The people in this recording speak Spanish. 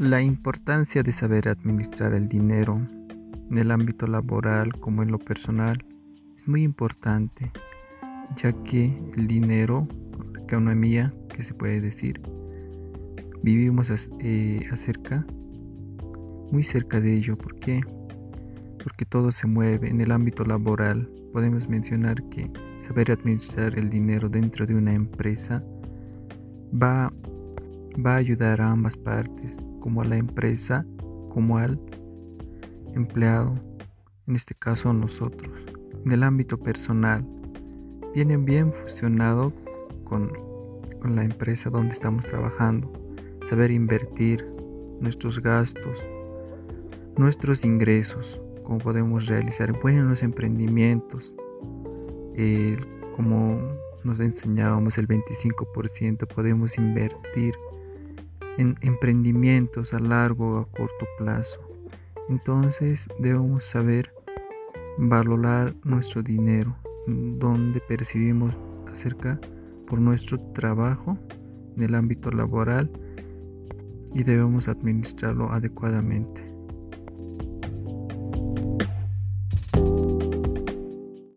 La importancia de saber administrar el dinero en el ámbito laboral como en lo personal es muy importante, ya que el dinero, la economía, que se puede decir, vivimos eh, acerca, muy cerca de ello. ¿Por qué? Porque todo se mueve en el ámbito laboral. Podemos mencionar que saber administrar el dinero dentro de una empresa va, va a ayudar a ambas partes, como a la empresa como al empleado, en este caso nosotros. En el ámbito personal, vienen bien fusionado con, con la empresa donde estamos trabajando, saber invertir nuestros gastos, nuestros ingresos, cómo podemos realizar buenos emprendimientos, como nos enseñábamos el 25% podemos invertir en emprendimientos a largo o a corto plazo. Entonces debemos saber valorar nuestro dinero, donde percibimos acerca por nuestro trabajo en el ámbito laboral y debemos administrarlo adecuadamente.